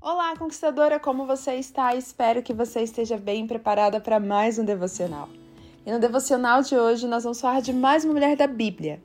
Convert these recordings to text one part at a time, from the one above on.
Olá, conquistadora, como você está? Espero que você esteja bem preparada para mais um devocional. E no devocional de hoje nós vamos falar de mais uma mulher da Bíblia.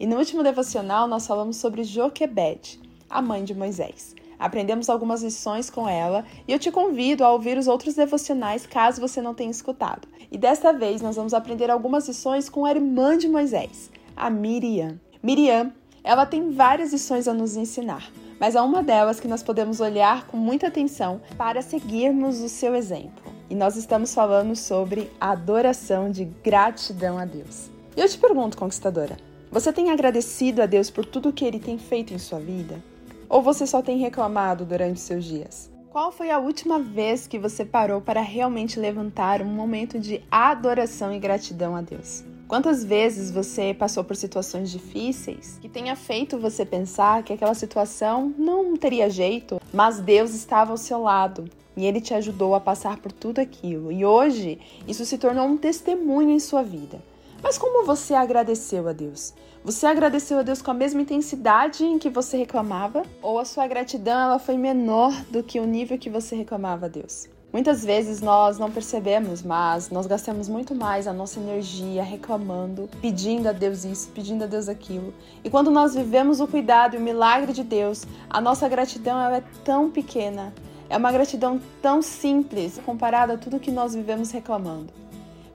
E no último devocional nós falamos sobre Joquebede, a mãe de Moisés. Aprendemos algumas lições com ela e eu te convido a ouvir os outros devocionais caso você não tenha escutado. E desta vez nós vamos aprender algumas lições com a irmã de Moisés, a Miriam. Miriam, ela tem várias lições a nos ensinar, mas há uma delas que nós podemos olhar com muita atenção para seguirmos o seu exemplo. E nós estamos falando sobre a adoração de gratidão a Deus. E eu te pergunto, conquistadora, você tem agradecido a Deus por tudo que ele tem feito em sua vida? Ou você só tem reclamado durante seus dias? Qual foi a última vez que você parou para realmente levantar um momento de adoração e gratidão a Deus? Quantas vezes você passou por situações difíceis que tenha feito você pensar que aquela situação não teria jeito, mas Deus estava ao seu lado e ele te ajudou a passar por tudo aquilo. E hoje isso se tornou um testemunho em sua vida. Mas como você agradeceu a Deus? Você agradeceu a Deus com a mesma intensidade em que você reclamava? Ou a sua gratidão ela foi menor do que o nível que você reclamava a Deus? Muitas vezes nós não percebemos, mas nós gastamos muito mais a nossa energia reclamando, pedindo a Deus isso, pedindo a Deus aquilo. E quando nós vivemos o cuidado e o milagre de Deus, a nossa gratidão é tão pequena. É uma gratidão tão simples comparada a tudo que nós vivemos reclamando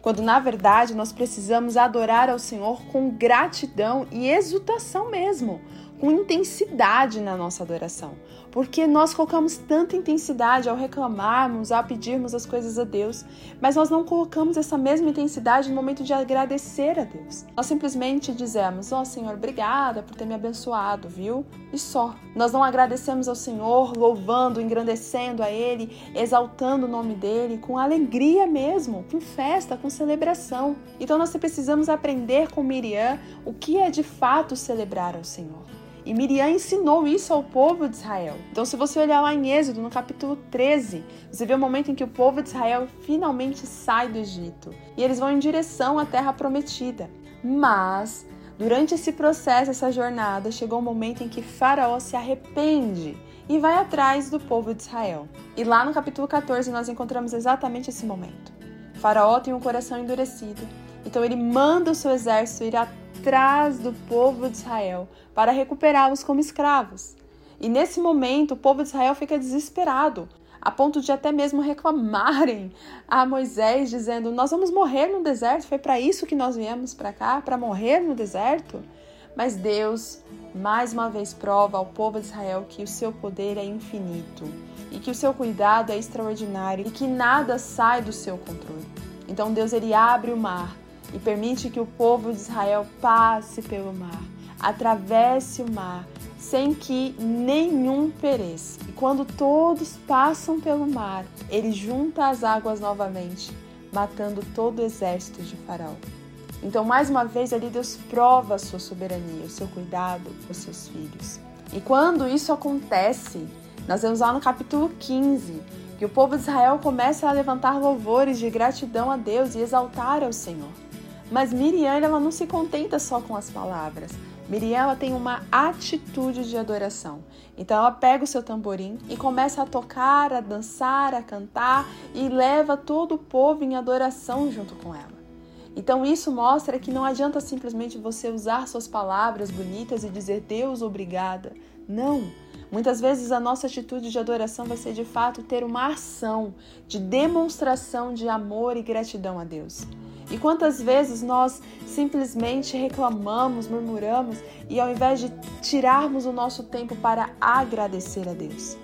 quando na verdade nós precisamos adorar ao Senhor com gratidão e exultação mesmo, com intensidade na nossa adoração, porque nós colocamos tanta intensidade ao reclamarmos, ao pedirmos as coisas a Deus, mas nós não colocamos essa mesma intensidade no momento de agradecer a Deus. Nós simplesmente dizemos: Ó oh, Senhor, obrigada por ter me abençoado, viu? E só. Nós não agradecemos ao Senhor, louvando, engrandecendo a Ele, exaltando o nome dEle, com alegria mesmo, com festa, com celebração. Então nós precisamos aprender com Miriam o que é de fato celebrar ao Senhor. E Miriam ensinou isso ao povo de Israel. Então, se você olhar lá em Êxodo, no capítulo 13, você vê o momento em que o povo de Israel finalmente sai do Egito e eles vão em direção à terra prometida. Mas, durante esse processo, essa jornada, chegou um momento em que Faraó se arrepende e vai atrás do povo de Israel. E lá no capítulo 14 nós encontramos exatamente esse momento. Faraó tem um coração endurecido, então ele manda o seu exército ir atrás do povo de Israel para recuperá-los como escravos. E nesse momento, o povo de Israel fica desesperado, a ponto de até mesmo reclamarem a Moisés, dizendo: Nós vamos morrer no deserto, foi para isso que nós viemos para cá, para morrer no deserto. Mas Deus, mais uma vez, prova ao povo de Israel que o seu poder é infinito e que o seu cuidado é extraordinário e que nada sai do seu controle. Então Deus ele abre o mar e permite que o povo de Israel passe pelo mar, atravesse o mar, sem que nenhum pereça. E quando todos passam pelo mar, ele junta as águas novamente, matando todo o exército de Faraó. Então, mais uma vez, ali Deus prova a sua soberania, o seu cuidado os seus filhos. E quando isso acontece, nós vemos lá no capítulo 15 que o povo de Israel começa a levantar louvores de gratidão a Deus e exaltar ao Senhor. Mas Miriam ela não se contenta só com as palavras. Miriam ela tem uma atitude de adoração. Então ela pega o seu tamborim e começa a tocar, a dançar, a cantar e leva todo o povo em adoração junto com ela. Então isso mostra que não adianta simplesmente você usar suas palavras bonitas e dizer Deus obrigada. Não. Muitas vezes a nossa atitude de adoração vai ser de fato ter uma ação de demonstração de amor e gratidão a Deus. E quantas vezes nós simplesmente reclamamos, murmuramos e ao invés de tirarmos o nosso tempo para agradecer a Deus?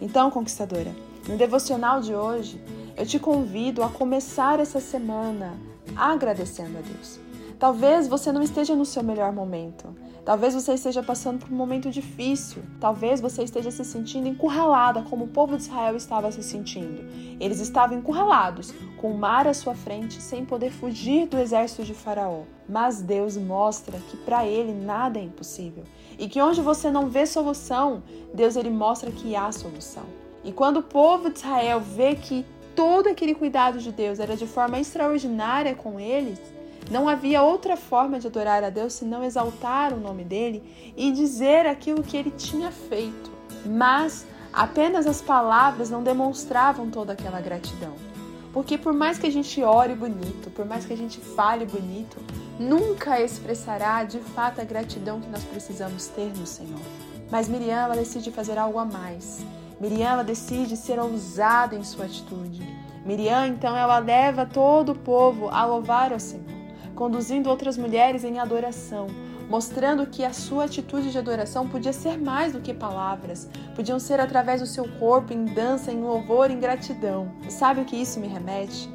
Então, conquistadora, no devocional de hoje, eu te convido a começar essa semana agradecendo a Deus. Talvez você não esteja no seu melhor momento. Talvez você esteja passando por um momento difícil. Talvez você esteja se sentindo encurralada, como o povo de Israel estava se sentindo. Eles estavam encurralados, com o mar à sua frente, sem poder fugir do exército de Faraó. Mas Deus mostra que para ele nada é impossível e que onde você não vê solução, Deus ele mostra que há solução. E quando o povo de Israel vê que todo aquele cuidado de Deus era de forma extraordinária com eles, não havia outra forma de adorar a Deus senão exaltar o nome dele e dizer aquilo que ele tinha feito. Mas Apenas as palavras não demonstravam toda aquela gratidão. Porque por mais que a gente ore bonito, por mais que a gente fale bonito, nunca expressará de fato a gratidão que nós precisamos ter no Senhor. Mas Miriam ela decide fazer algo a mais. Miriam ela decide ser ousada em sua atitude. Miriam então ela leva todo o povo a louvar ao Senhor, conduzindo outras mulheres em adoração, mostrando que a sua atitude de adoração podia ser mais do que palavras, podiam ser através do seu corpo, em dança, em louvor, em gratidão. Sabe o que isso me remete?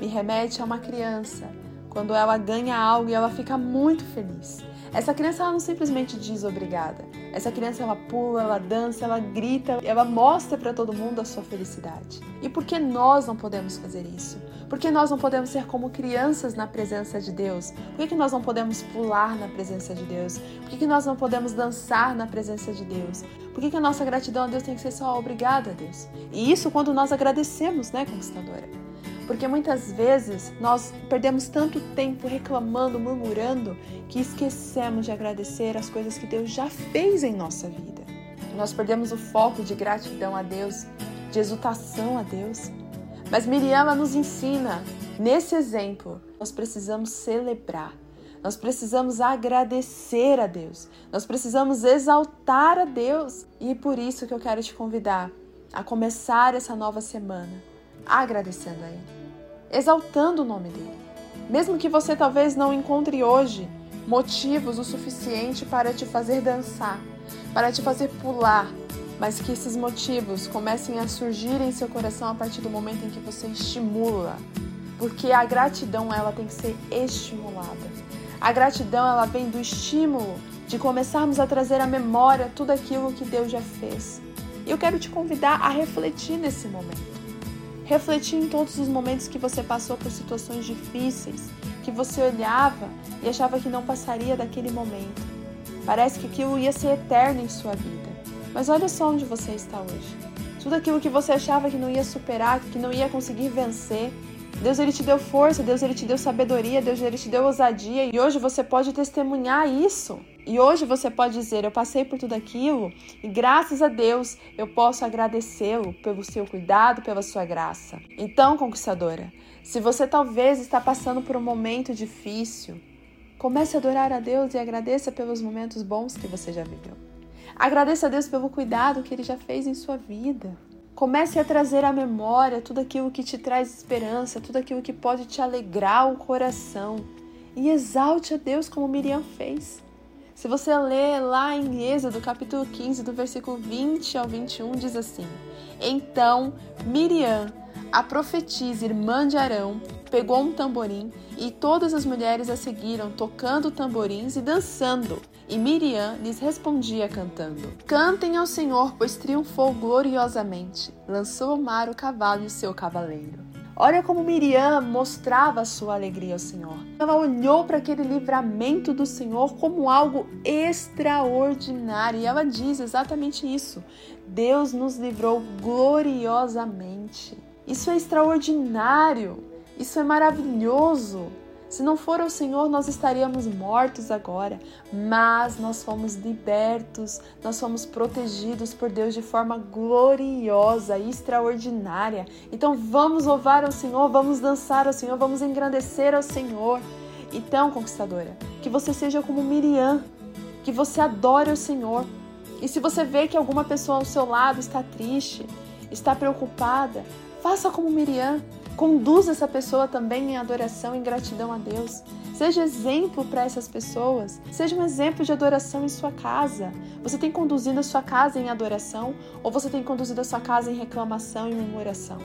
Me remete a uma criança, quando ela ganha algo e ela fica muito feliz. Essa criança ela não simplesmente diz obrigada. Essa criança ela pula, ela dança, ela grita, ela mostra para todo mundo a sua felicidade. E por que nós não podemos fazer isso? Por que nós não podemos ser como crianças na presença de Deus? Por que, nós não podemos pular na presença de Deus? Por que, nós não podemos dançar na presença de Deus? Por que, que a nossa gratidão a Deus tem que ser só obrigada a Deus? E isso quando nós agradecemos, né, conquistadora? Porque muitas vezes nós perdemos tanto tempo reclamando, murmurando, que esquecemos de agradecer as coisas que Deus já fez em nossa vida. Nós perdemos o foco de gratidão a Deus, de exultação a Deus. Mas Miriam nos ensina, nesse exemplo, nós precisamos celebrar, nós precisamos agradecer a Deus, nós precisamos exaltar a Deus. E é por isso que eu quero te convidar a começar essa nova semana agradecendo a Ele, exaltando o nome dele. Mesmo que você talvez não encontre hoje motivos o suficiente para te fazer dançar, para te fazer pular, mas que esses motivos comecem a surgir em seu coração a partir do momento em que você estimula, porque a gratidão ela tem que ser estimulada. A gratidão ela vem do estímulo de começarmos a trazer à memória tudo aquilo que Deus já fez. E eu quero te convidar a refletir nesse momento. Refletir em todos os momentos que você passou por situações difíceis, que você olhava e achava que não passaria daquele momento. Parece que aquilo ia ser eterno em sua vida. Mas olha só onde você está hoje. Tudo aquilo que você achava que não ia superar, que não ia conseguir vencer, Deus ele te deu força, Deus ele te deu sabedoria, Deus ele te deu ousadia e hoje você pode testemunhar isso. E hoje você pode dizer: Eu passei por tudo aquilo e graças a Deus eu posso agradecê-lo pelo seu cuidado, pela sua graça. Então, conquistadora, se você talvez está passando por um momento difícil, comece a adorar a Deus e agradeça pelos momentos bons que você já viveu. Agradeça a Deus pelo cuidado que Ele já fez em sua vida. Comece a trazer à memória tudo aquilo que te traz esperança, tudo aquilo que pode te alegrar o coração. E exalte a Deus como Miriam fez. Se você ler lá em Êxodo, capítulo 15, do versículo 20 ao 21, diz assim: Então Miriam, a profetisa, irmã de Arão, pegou um tamborim e todas as mulheres a seguiram, tocando tamborins e dançando. E Miriam lhes respondia cantando: Cantem ao Senhor, pois triunfou gloriosamente. Lançou ao mar o cavalo e o seu cavaleiro. Olha como Miriam mostrava sua alegria ao Senhor. Ela olhou para aquele livramento do Senhor como algo extraordinário e ela diz exatamente isso: Deus nos livrou gloriosamente. Isso é extraordinário, isso é maravilhoso. Se não for o Senhor, nós estaríamos mortos agora, mas nós fomos libertos, nós fomos protegidos por Deus de forma gloriosa e extraordinária. Então vamos louvar ao Senhor, vamos dançar ao Senhor, vamos engrandecer ao Senhor. Então, conquistadora, que você seja como Miriam, que você adore o Senhor. E se você vê que alguma pessoa ao seu lado está triste, está preocupada, faça como Miriam. Conduza essa pessoa também em adoração e gratidão a Deus. Seja exemplo para essas pessoas. Seja um exemplo de adoração em sua casa. Você tem conduzido a sua casa em adoração ou você tem conduzido a sua casa em reclamação e murmuração?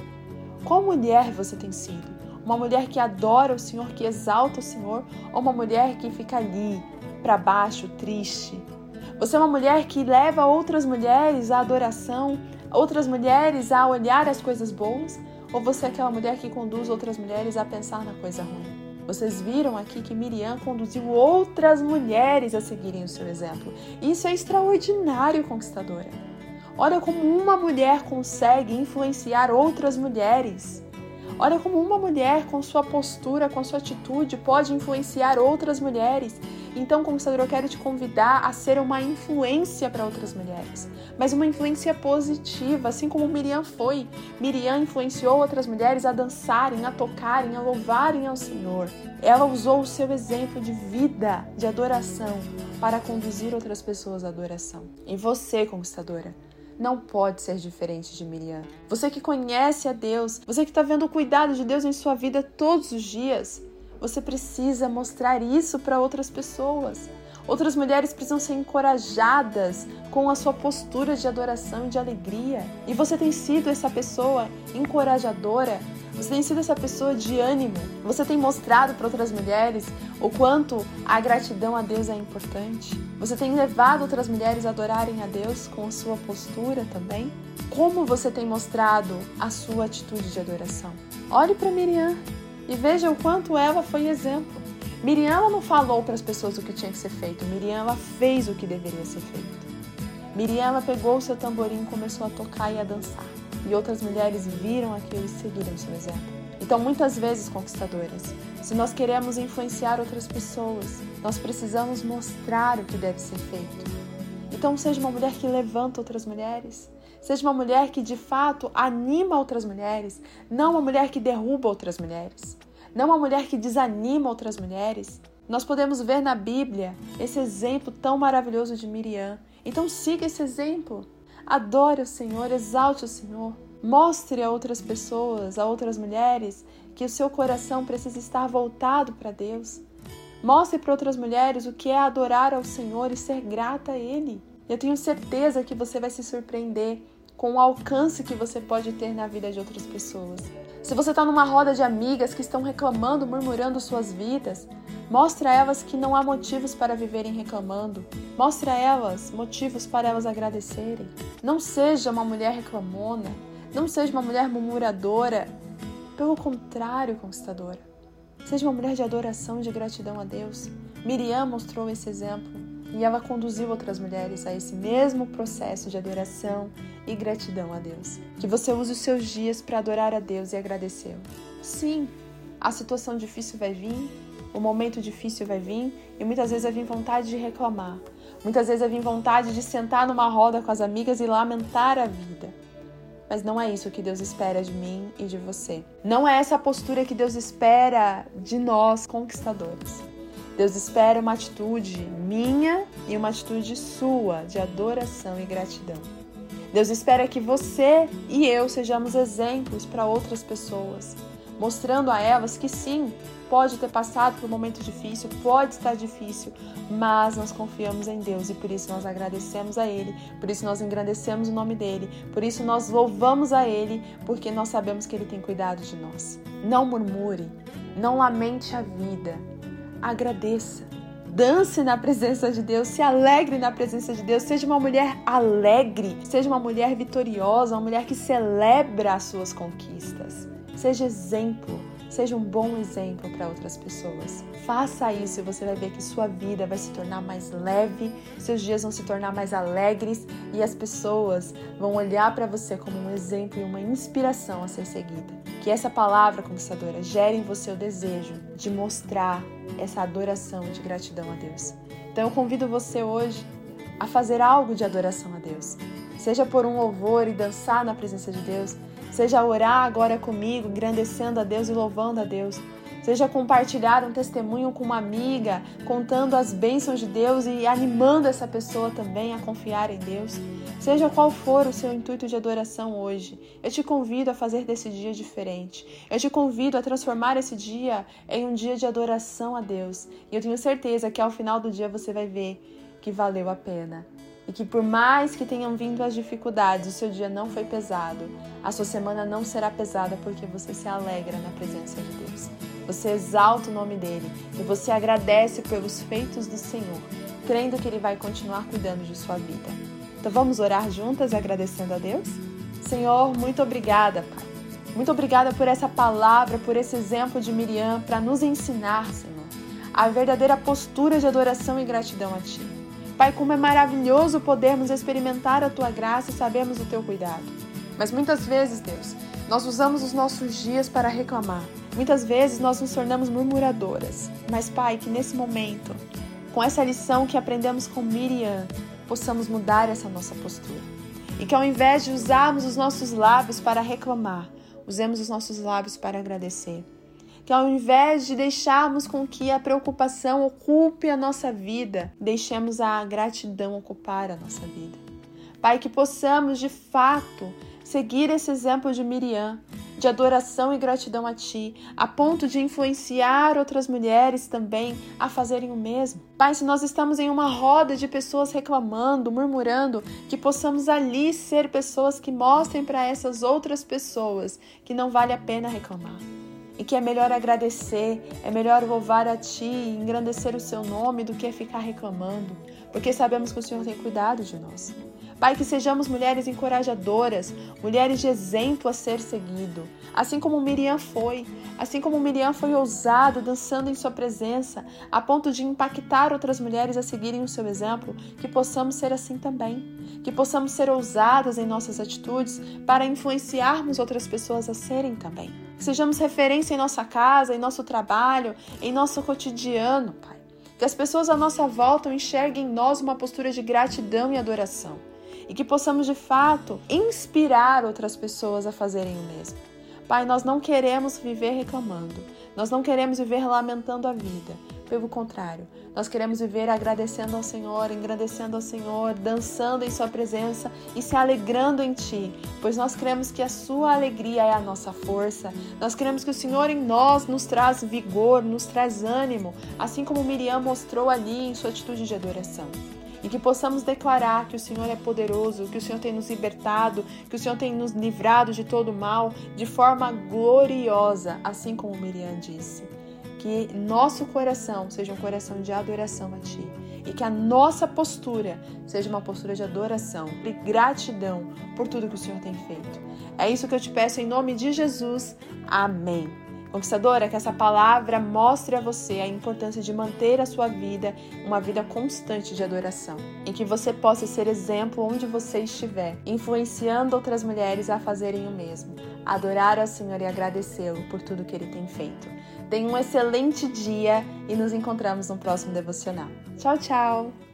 Qual mulher você tem sido? Uma mulher que adora o Senhor, que exalta o Senhor, ou uma mulher que fica ali, para baixo, triste? Você é uma mulher que leva outras mulheres à adoração, outras mulheres a olhar as coisas boas? Ou você é aquela mulher que conduz outras mulheres a pensar na coisa ruim? Vocês viram aqui que Miriam conduziu outras mulheres a seguirem o seu exemplo. Isso é extraordinário, conquistadora. Olha como uma mulher consegue influenciar outras mulheres. Olha como uma mulher, com sua postura, com sua atitude, pode influenciar outras mulheres. Então, conquistador, eu quero te convidar a ser uma influência para outras mulheres, mas uma influência positiva, assim como Miriam foi. Miriam influenciou outras mulheres a dançarem, a tocarem, a louvarem ao Senhor. Ela usou o seu exemplo de vida, de adoração, para conduzir outras pessoas à adoração. E você, conquistadora, não pode ser diferente de Miriam. Você que conhece a Deus, você que está vendo o cuidado de Deus em sua vida todos os dias, você precisa mostrar isso para outras pessoas. Outras mulheres precisam ser encorajadas com a sua postura de adoração e de alegria. E você tem sido essa pessoa encorajadora você tem sido essa pessoa de ânimo. Você tem mostrado para outras mulheres o quanto a gratidão a Deus é importante. Você tem levado outras mulheres a adorarem a Deus com a sua postura também. Como você tem mostrado a sua atitude de adoração? Olhe para Miriam e veja o quanto ela foi exemplo. Miriam ela não falou para as pessoas o que tinha que ser feito. Miriam ela fez o que deveria ser feito. Miriam ela pegou o seu tamborim e começou a tocar e a dançar e outras mulheres viram aquilo e seguiram seu exemplo. Então, muitas vezes, conquistadoras, se nós queremos influenciar outras pessoas, nós precisamos mostrar o que deve ser feito. Então, seja uma mulher que levanta outras mulheres, seja uma mulher que de fato anima outras mulheres, não uma mulher que derruba outras mulheres, não uma mulher que desanima outras mulheres. Nós podemos ver na Bíblia esse exemplo tão maravilhoso de Miriam. Então, siga esse exemplo. Adore o Senhor, exalte o Senhor. Mostre a outras pessoas, a outras mulheres, que o seu coração precisa estar voltado para Deus. Mostre para outras mulheres o que é adorar ao Senhor e ser grata a Ele. Eu tenho certeza que você vai se surpreender com o alcance que você pode ter na vida de outras pessoas. Se você está numa roda de amigas que estão reclamando, murmurando suas vidas, Mostra a elas que não há motivos para viverem reclamando. Mostra a elas motivos para elas agradecerem. Não seja uma mulher reclamona. Não seja uma mulher murmuradora. Pelo contrário, conquistadora. Seja uma mulher de adoração e de gratidão a Deus. Miriam mostrou esse exemplo e ela conduziu outras mulheres a esse mesmo processo de adoração e gratidão a Deus. Que você use os seus dias para adorar a Deus e agradecê-lo. Sim, a situação difícil vai vir, o momento difícil vai vir e muitas vezes vai vir vontade de reclamar. Muitas vezes vai vir vontade de sentar numa roda com as amigas e lamentar a vida. Mas não é isso que Deus espera de mim e de você. Não é essa postura que Deus espera de nós, conquistadores. Deus espera uma atitude minha e uma atitude sua de adoração e gratidão. Deus espera que você e eu sejamos exemplos para outras pessoas, mostrando a elas que sim, pode ter passado por um momento difícil, pode estar difícil, mas nós confiamos em Deus e por isso nós agradecemos a Ele, por isso nós engrandecemos o nome dEle, por isso nós louvamos a Ele, porque nós sabemos que Ele tem cuidado de nós. Não murmure, não lamente a vida, agradeça. Dance na presença de Deus, se alegre na presença de Deus, seja uma mulher alegre, seja uma mulher vitoriosa, uma mulher que celebra as suas conquistas. Seja exemplo Seja um bom exemplo para outras pessoas. Faça isso e você vai ver que sua vida vai se tornar mais leve, seus dias vão se tornar mais alegres e as pessoas vão olhar para você como um exemplo e uma inspiração a ser seguida. Que essa palavra conquistadora gere em você o desejo de mostrar essa adoração de gratidão a Deus. Então eu convido você hoje a fazer algo de adoração a Deus. Seja por um louvor e dançar na presença de Deus, Seja orar agora comigo, engrandecendo a Deus e louvando a Deus. Seja compartilhar um testemunho com uma amiga, contando as bênçãos de Deus e animando essa pessoa também a confiar em Deus. Seja qual for o seu intuito de adoração hoje, eu te convido a fazer desse dia diferente. Eu te convido a transformar esse dia em um dia de adoração a Deus. E eu tenho certeza que ao final do dia você vai ver que valeu a pena e que por mais que tenham vindo as dificuldades, o seu dia não foi pesado, a sua semana não será pesada porque você se alegra na presença de Deus. Você exalta o nome dele e você agradece pelos feitos do Senhor, crendo que ele vai continuar cuidando de sua vida. Então vamos orar juntas agradecendo a Deus? Senhor, muito obrigada, Pai. Muito obrigada por essa palavra, por esse exemplo de Miriam para nos ensinar, Senhor, a verdadeira postura de adoração e gratidão a Ti. Pai, como é maravilhoso podermos experimentar a tua graça e sabermos o teu cuidado. Mas muitas vezes, Deus, nós usamos os nossos dias para reclamar. Muitas vezes nós nos tornamos murmuradoras. Mas, Pai, que nesse momento, com essa lição que aprendemos com Miriam, possamos mudar essa nossa postura. E que ao invés de usarmos os nossos lábios para reclamar, usemos os nossos lábios para agradecer. Que ao invés de deixarmos com que a preocupação ocupe a nossa vida, deixemos a gratidão ocupar a nossa vida. Pai, que possamos de fato seguir esse exemplo de Miriam, de adoração e gratidão a Ti, a ponto de influenciar outras mulheres também a fazerem o mesmo. Pai, se nós estamos em uma roda de pessoas reclamando, murmurando, que possamos ali ser pessoas que mostrem para essas outras pessoas que não vale a pena reclamar. E que é melhor agradecer, é melhor louvar a Ti, engrandecer o Seu nome do que ficar reclamando, porque sabemos que o Senhor tem cuidado de nós. Pai, que sejamos mulheres encorajadoras, mulheres de exemplo a ser seguido, assim como Miriam foi, assim como Miriam foi ousada dançando em sua presença, a ponto de impactar outras mulheres a seguirem o seu exemplo, que possamos ser assim também, que possamos ser ousadas em nossas atitudes para influenciarmos outras pessoas a serem também. Que sejamos referência em nossa casa, em nosso trabalho, em nosso cotidiano, Pai. Que as pessoas à nossa volta enxerguem em nós uma postura de gratidão e adoração e que possamos de fato inspirar outras pessoas a fazerem o mesmo. Pai, nós não queremos viver reclamando, nós não queremos viver lamentando a vida. Pelo contrário, nós queremos viver agradecendo ao Senhor, engrandecendo ao Senhor, dançando em Sua presença e se alegrando em Ti, pois nós cremos que a Sua alegria é a nossa força. Nós cremos que o Senhor em nós nos traz vigor, nos traz ânimo, assim como Miriam mostrou ali em sua atitude de adoração e que possamos declarar que o Senhor é poderoso, que o Senhor tem nos libertado, que o Senhor tem nos livrado de todo mal de forma gloriosa, assim como Miriam disse. Que nosso coração seja um coração de adoração a Ti e que a nossa postura seja uma postura de adoração e gratidão por tudo que o Senhor tem feito. É isso que eu te peço em nome de Jesus. Amém. Conquistadora, que essa palavra mostre a você a importância de manter a sua vida uma vida constante de adoração, em que você possa ser exemplo onde você estiver, influenciando outras mulheres a fazerem o mesmo, adorar ao Senhor e agradecê-lo por tudo que ele tem feito. Tenha um excelente dia e nos encontramos no próximo devocional. Tchau, tchau!